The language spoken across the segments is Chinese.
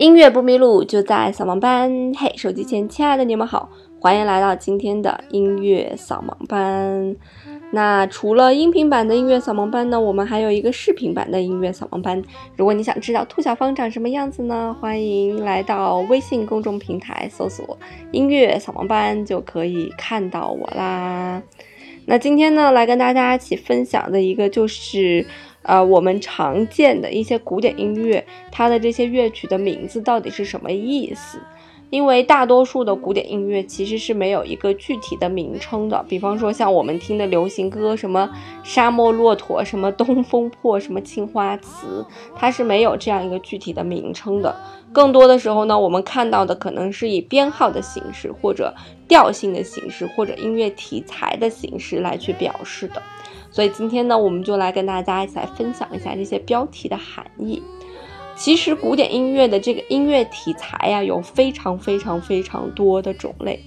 音乐不迷路，就在扫盲班。嘿，手机前亲爱的你们好，欢迎来到今天的音乐扫盲班。那除了音频版的音乐扫盲班呢，我们还有一个视频版的音乐扫盲班。如果你想知道兔小芳长什么样子呢，欢迎来到微信公众平台搜索“音乐扫盲班”，就可以看到我啦。那今天呢，来跟大家一起分享的一个就是。呃，我们常见的一些古典音乐，它的这些乐曲的名字到底是什么意思？因为大多数的古典音乐其实是没有一个具体的名称的。比方说，像我们听的流行歌，什么沙漠骆驼，什么东风破，什么青花瓷，它是没有这样一个具体的名称的。更多的时候呢，我们看到的可能是以编号的形式，或者调性的形式，或者音乐题材的形式来去表示的。所以今天呢，我们就来跟大家一起来分享一下这些标题的含义。其实古典音乐的这个音乐题材呀，有非常非常非常多的种类。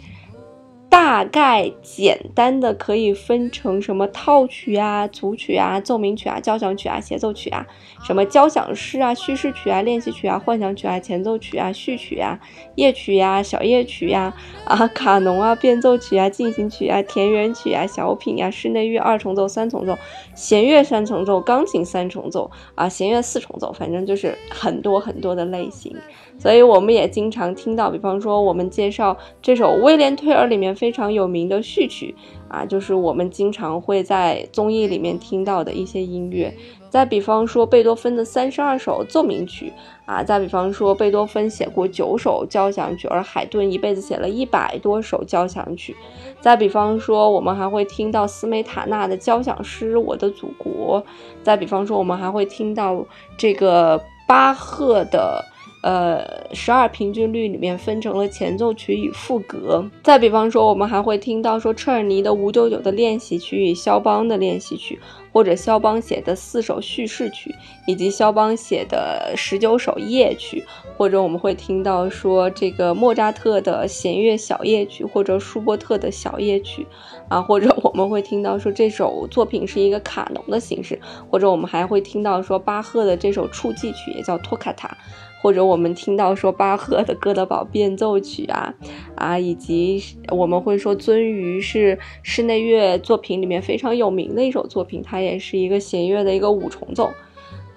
大概简单的可以分成什么套曲啊、组曲啊、奏鸣曲啊、交响曲啊、协奏曲啊，什么交响诗啊、叙事曲啊、练习曲啊、幻想曲啊、前奏曲啊、序曲啊、夜曲呀、小夜曲呀、啊卡农啊、变奏曲啊、进行曲啊、田园曲啊、小品呀、室内乐二重奏、三重奏、弦乐三重奏、钢琴三重奏啊、弦乐四重奏，反正就是很多很多的类型。所以我们也经常听到，比方说我们介绍这首《威廉退尔》里面非常有名的序曲啊，就是我们经常会在综艺里面听到的一些音乐。再比方说贝多芬的三十二首奏鸣曲啊，再比方说贝多芬写过九首交响曲，而海顿一辈子写了一百多首交响曲。再比方说，我们还会听到斯梅塔纳的交响诗《我的祖国》。再比方说，我们还会听到这个巴赫的。呃，十二平均律里面分成了前奏曲与赋格。再比方说，我们还会听到说车尔尼的五九九的练习曲与肖邦的练习曲，或者肖邦写的四首叙事曲，以及肖邦写的十九首夜曲，或者我们会听到说这个莫扎特的弦乐小夜曲，或者舒伯特的小夜曲，啊，或者我们会听到说这首作品是一个卡农的形式，或者我们还会听到说巴赫的这首触记曲也叫托卡塔。或者我们听到说巴赫的《哥德堡变奏曲》啊，啊，以及我们会说鳟鱼是室内乐作品里面非常有名的一首作品，它也是一个弦乐的一个五重奏。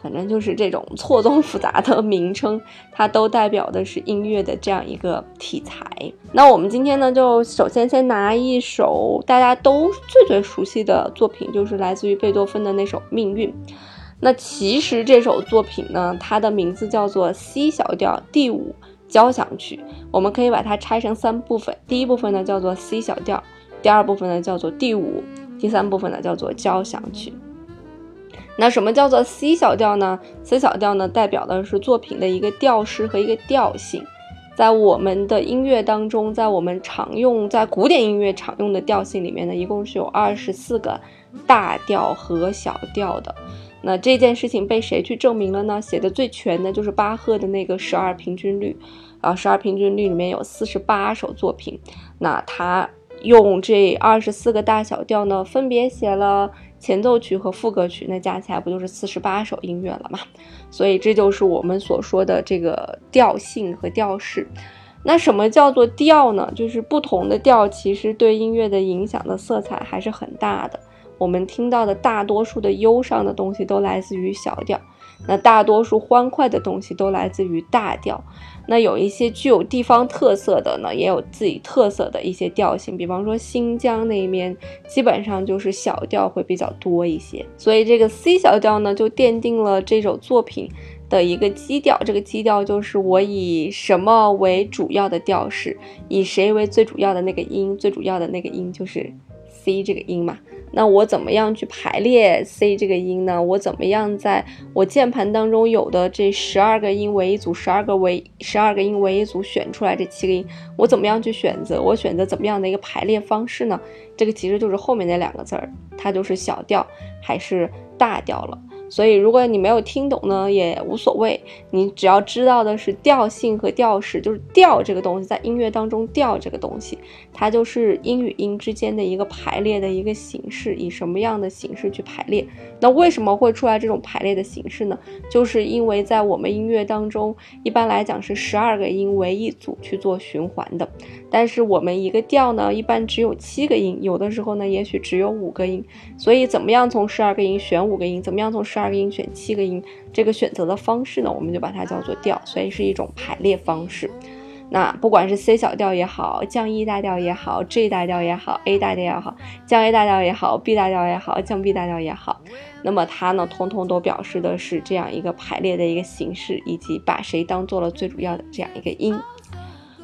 反正就是这种错综复杂的名称，它都代表的是音乐的这样一个题材。那我们今天呢，就首先先拿一首大家都最最熟悉的作品，就是来自于贝多芬的那首《命运》。那其实这首作品呢，它的名字叫做 C 小调第五交响曲。我们可以把它拆成三部分，第一部分呢叫做 C 小调，第二部分呢叫做第五，第三部分呢叫做交响曲。那什么叫做 C 小调呢？C 小调呢代表的是作品的一个调式和一个调性。在我们的音乐当中，在我们常用在古典音乐常用的调性里面呢，一共是有二十四个大调和小调的。那这件事情被谁去证明了呢？写的最全的就是巴赫的那个十二平均律，啊，十二平均律里面有四十八首作品，那他用这二十四个大小调呢，分别写了前奏曲和副歌曲，那加起来不就是四十八首音乐了吗？所以这就是我们所说的这个调性和调式。那什么叫做调呢？就是不同的调其实对音乐的影响的色彩还是很大的。我们听到的大多数的忧伤的东西都来自于小调，那大多数欢快的东西都来自于大调。那有一些具有地方特色的呢，也有自己特色的一些调性，比方说新疆那边基本上就是小调会比较多一些。所以这个 C 小调呢，就奠定了这首作品的一个基调。这个基调就是我以什么为主要的调式，以谁为最主要的那个音，最主要的那个音就是 C 这个音嘛。那我怎么样去排列 C 这个音呢？我怎么样在我键盘当中有的这十二个音为一组，十二个为十二个音为一组选出来这七个音，我怎么样去选择？我选择怎么样的一个排列方式呢？这个其实就是后面那两个字儿，它就是小调还是大调了。所以如果你没有听懂呢，也无所谓，你只要知道的是调性和调式，就是调这个东西在音乐当中调这个东西，它就是音与音之间的一个排列的一个形式，以什么样的形式去排列？那为什么会出来这种排列的形式呢？就是因为在我们音乐当中，一般来讲是十二个音为一组去做循环的，但是我们一个调呢，一般只有七个音，有的时候呢，也许只有五个音，所以怎么样从十二个音选五个音？怎么样从十十二个音选七个音？这个选择的方式呢，我们就把它叫做调，所以是一种排列方式。那不管是 C 小调也好，降 E 大调也好，G 大调也好，A 大调也好，降 A 大调也好，B 大调也好，降 B 大调也好，那么它呢，通通都表示的是这样一个排列的一个形式，以及把谁当做了最主要的这样一个音。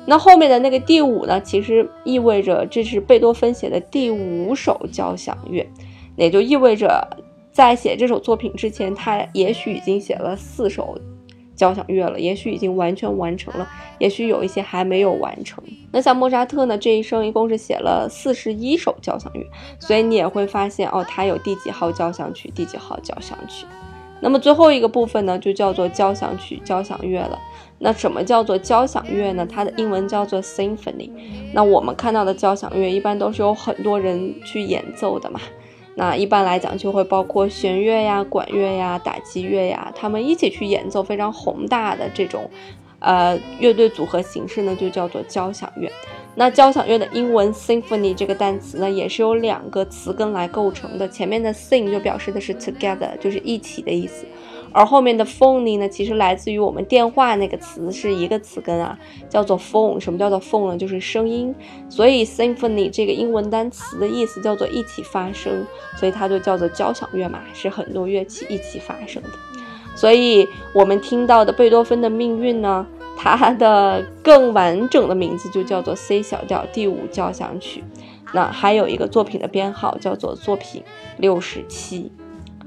那后面的那个第五呢，其实意味着这是贝多芬写的第五首交响乐，也就意味着在写这首作品之前，他也许已经写了四首。交响乐了，也许已经完全完成了，也许有一些还没有完成。那像莫扎特呢，这一生一共是写了四十一首交响乐，所以你也会发现哦，他有第几号交响曲，第几号交响曲。那么最后一个部分呢，就叫做交响曲、交响乐了。那什么叫做交响乐呢？它的英文叫做 symphony。那我们看到的交响乐一般都是有很多人去演奏的嘛。那一般来讲，就会包括弦乐呀、管乐呀、打击乐呀，他们一起去演奏非常宏大的这种，呃，乐队组合形式呢，就叫做交响乐。那交响乐的英文 symphony 这个单词呢，也是由两个词根来构成的，前面的 sing 就表示的是 together，就是一起的意思。而后面的 phony 呢，其实来自于我们电话那个词是一个词根啊，叫做 phone。什么叫做 phone 呢？就是声音。所以 symphony 这个英文单词的意思叫做一起发声，所以它就叫做交响乐嘛，是很多乐器一起发声的。所以我们听到的贝多芬的命运呢，它的更完整的名字就叫做 C 小调第五交响曲。那还有一个作品的编号叫做作品六十七。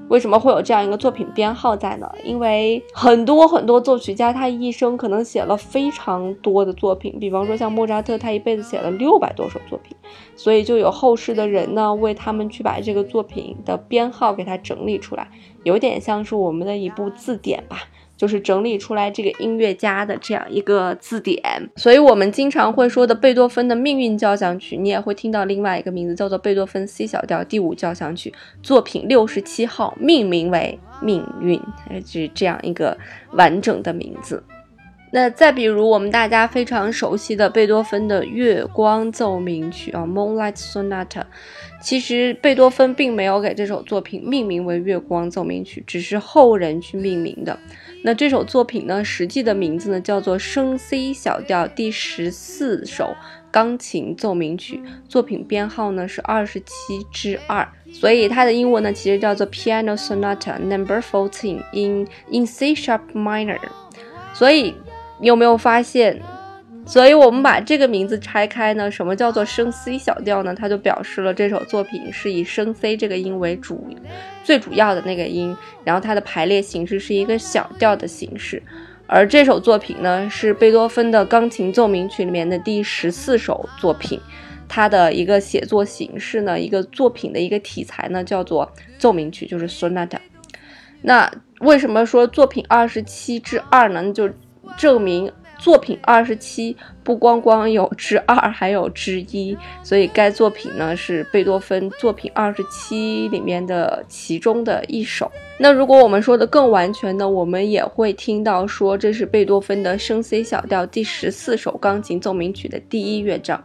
为什么会有这样一个作品编号在呢？因为很多很多作曲家他一生可能写了非常多的作品，比方说像莫扎特，他一辈子写了六百多首作品，所以就有后世的人呢为他们去把这个作品的编号给他整理出来，有点像是我们的一部字典吧。就是整理出来这个音乐家的这样一个字典，所以我们经常会说的贝多芬的命运交响曲，你也会听到另外一个名字叫做贝多芬 C 小调第五交响曲，作品六十七号，命名为命运，是这样一个完整的名字。那再比如我们大家非常熟悉的贝多芬的月光奏鸣曲啊，Moonlight Sonata。其实贝多芬并没有给这首作品命名为《月光奏鸣曲》，只是后人去命名的。那这首作品呢，实际的名字呢叫做升 C 小调第十四首钢琴奏鸣曲，作品编号呢是二十七之二，所以它的英文呢其实叫做 Piano Sonata Number Fourteen in in C sharp minor。所以你有没有发现？所以我们把这个名字拆开呢，什么叫做升 C 小调呢？它就表示了这首作品是以升 C 这个音为主，最主要的那个音，然后它的排列形式是一个小调的形式。而这首作品呢，是贝多芬的钢琴奏鸣曲里面的第十四首作品，它的一个写作形式呢，一个作品的一个题材呢，叫做奏鸣曲，就是 sonata。那为什么说作品二十七之二呢？就证明。作品二十七不光光有之二，还有之一，所以该作品呢是贝多芬作品二十七里面的其中的一首。那如果我们说的更完全呢，我们也会听到说这是贝多芬的升 C 小调第十四首钢琴奏鸣曲的第一乐章。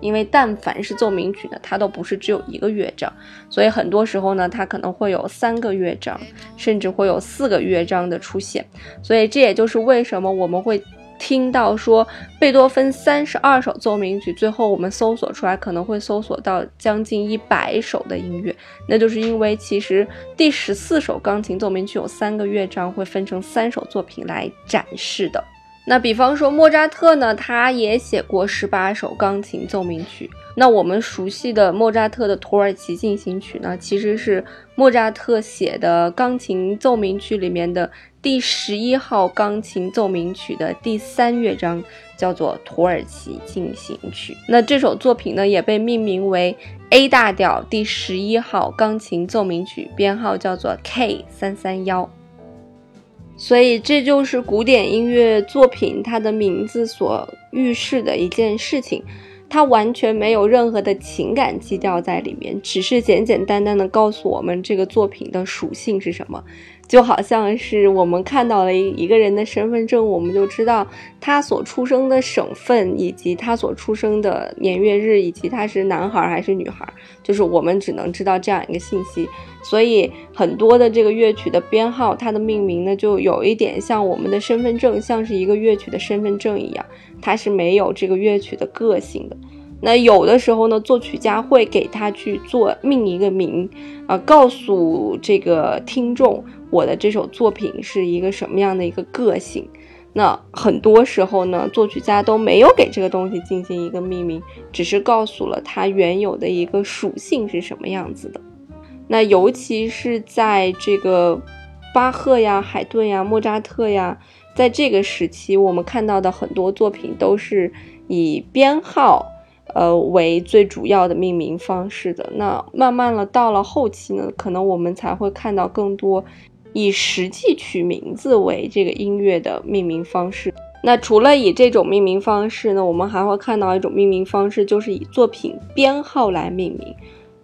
因为但凡是奏鸣曲呢，它都不是只有一个乐章，所以很多时候呢，它可能会有三个乐章，甚至会有四个乐章的出现。所以这也就是为什么我们会。听到说贝多芬三十二首奏鸣曲，最后我们搜索出来可能会搜索到将近一百首的音乐，那就是因为其实第十四首钢琴奏鸣曲有三个乐章会分成三首作品来展示的。那比方说莫扎特呢，他也写过十八首钢琴奏鸣曲。那我们熟悉的莫扎特的土耳其进行曲呢，其实是莫扎特写的钢琴奏鸣曲里面的第十一号钢琴奏鸣曲的第三乐章，叫做《土耳其进行曲》。那这首作品呢，也被命名为 A 大调第十一号钢琴奏鸣曲，编号叫做 K 三三幺。所以，这就是古典音乐作品它的名字所预示的一件事情。它完全没有任何的情感基调在里面，只是简简单单的告诉我们这个作品的属性是什么，就好像是我们看到了一一个人的身份证，我们就知道他所出生的省份，以及他所出生的年月日，以及他是男孩还是女孩，就是我们只能知道这样一个信息。所以很多的这个乐曲的编号，它的命名呢，就有一点像我们的身份证，像是一个乐曲的身份证一样。它是没有这个乐曲的个性的。那有的时候呢，作曲家会给他去做命一个名，啊，告诉这个听众我的这首作品是一个什么样的一个个性。那很多时候呢，作曲家都没有给这个东西进行一个命名，只是告诉了它原有的一个属性是什么样子的。那尤其是在这个巴赫呀、海顿呀、莫扎特呀。在这个时期，我们看到的很多作品都是以编号，呃为最主要的命名方式的。那慢慢了，到了后期呢，可能我们才会看到更多以实际取名字为这个音乐的命名方式。那除了以这种命名方式呢，我们还会看到一种命名方式，就是以作品编号来命名。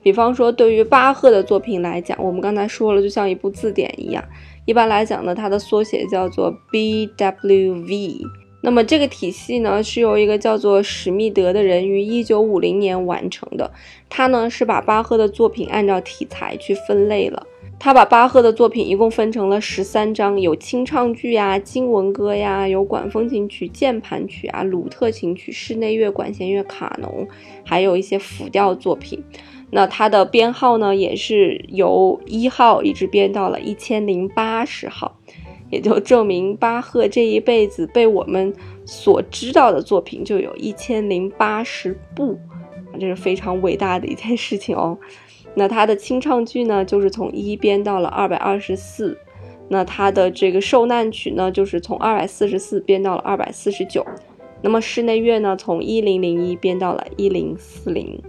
比方说，对于巴赫的作品来讲，我们刚才说了，就像一部字典一样。一般来讲呢，它的缩写叫做 BWV。那么这个体系呢，是由一个叫做史密德的人于1950年完成的。他呢是把巴赫的作品按照题材去分类了。他把巴赫的作品一共分成了十三章，有清唱剧呀、经文歌呀，有管风琴曲、键盘曲啊、鲁特琴曲、室内乐、管弦乐、卡农，还有一些辅调作品。那它的编号呢，也是由一号一直编到了一千零八十号，也就证明巴赫这一辈子被我们所知道的作品就有一千零八十部，这是非常伟大的一件事情哦。那他的清唱剧呢，就是从一编到了二百二十四，那他的这个受难曲呢，就是从二百四十四编到了二百四十九，那么室内乐呢，从一零零一编到了一零四零。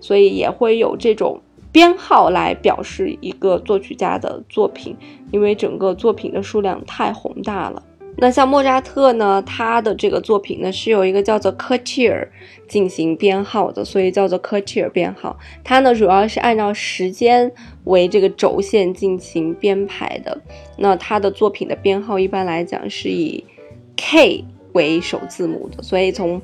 所以也会有这种编号来表示一个作曲家的作品，因为整个作品的数量太宏大了。那像莫扎特呢，他的这个作品呢是有一个叫做科切尔进行编号的，所以叫做科切尔编号。它呢主要是按照时间为这个轴线进行编排的。那他的作品的编号一般来讲是以 K 为首字母的，所以从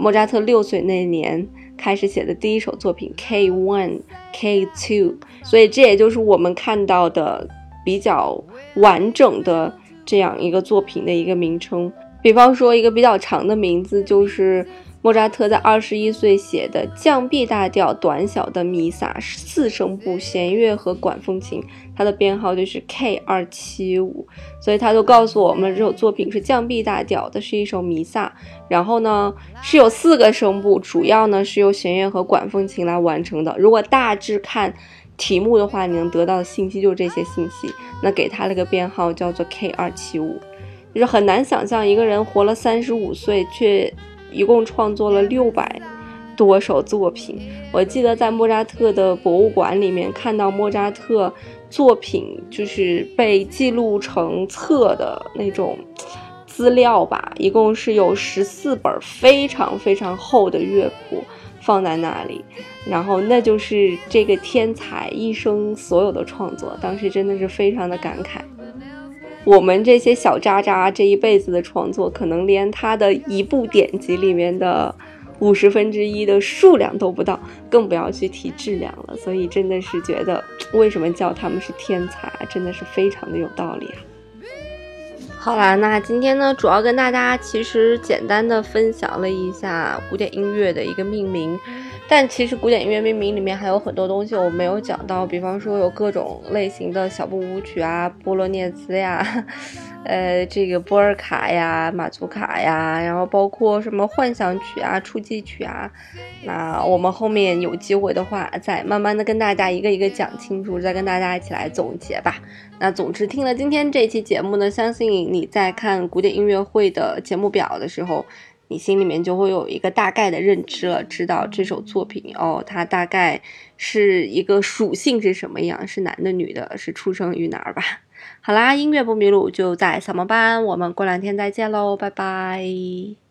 莫扎特六岁那年。开始写的第一首作品 K One K Two，所以这也就是我们看到的比较完整的这样一个作品的一个名称。比方说，一个比较长的名字就是。莫扎特在二十一岁写的降 B 大调短小的弥撒，四声部，弦乐和管风琴，它的编号就是 K 二七五，所以他就告诉我们这首作品是降 B 大调的，是一首弥撒。然后呢，是有四个声部，主要呢是由弦乐和管风琴来完成的。如果大致看题目的话，你能得到的信息就是这些信息。那给他了个编号叫做 K 二七五，就是很难想象一个人活了三十五岁却。一共创作了六百多首作品。我记得在莫扎特的博物馆里面看到莫扎特作品，就是被记录成册的那种资料吧。一共是有十四本非常非常厚的乐谱放在那里，然后那就是这个天才一生所有的创作。当时真的是非常的感慨。我们这些小渣渣这一辈子的创作，可能连他的一部典籍里面的五十分之一的数量都不到，更不要去提质量了。所以真的是觉得，为什么叫他们是天才，真的是非常的有道理啊。好啦，那今天呢，主要跟大家其实简单的分享了一下古典音乐的一个命名。但其实古典音乐命名里面还有很多东西我没有讲到，比方说有各种类型的小步舞曲啊、波罗涅兹呀，呃，这个波尔卡呀、马祖卡呀，然后包括什么幻想曲啊、初级曲啊，那我们后面有机会的话，再慢慢的跟大家一个一个讲清楚，再跟大家一起来总结吧。那总之听了今天这期节目呢，相信你在看古典音乐会的节目表的时候，你心里面就会有一个大概的认知了，知道这首作品哦，它大概是一个属性是什么样，是男的女的，是出生于哪儿吧。好啦，音乐不迷路就在扫盲班，我们过两天再见喽，拜拜。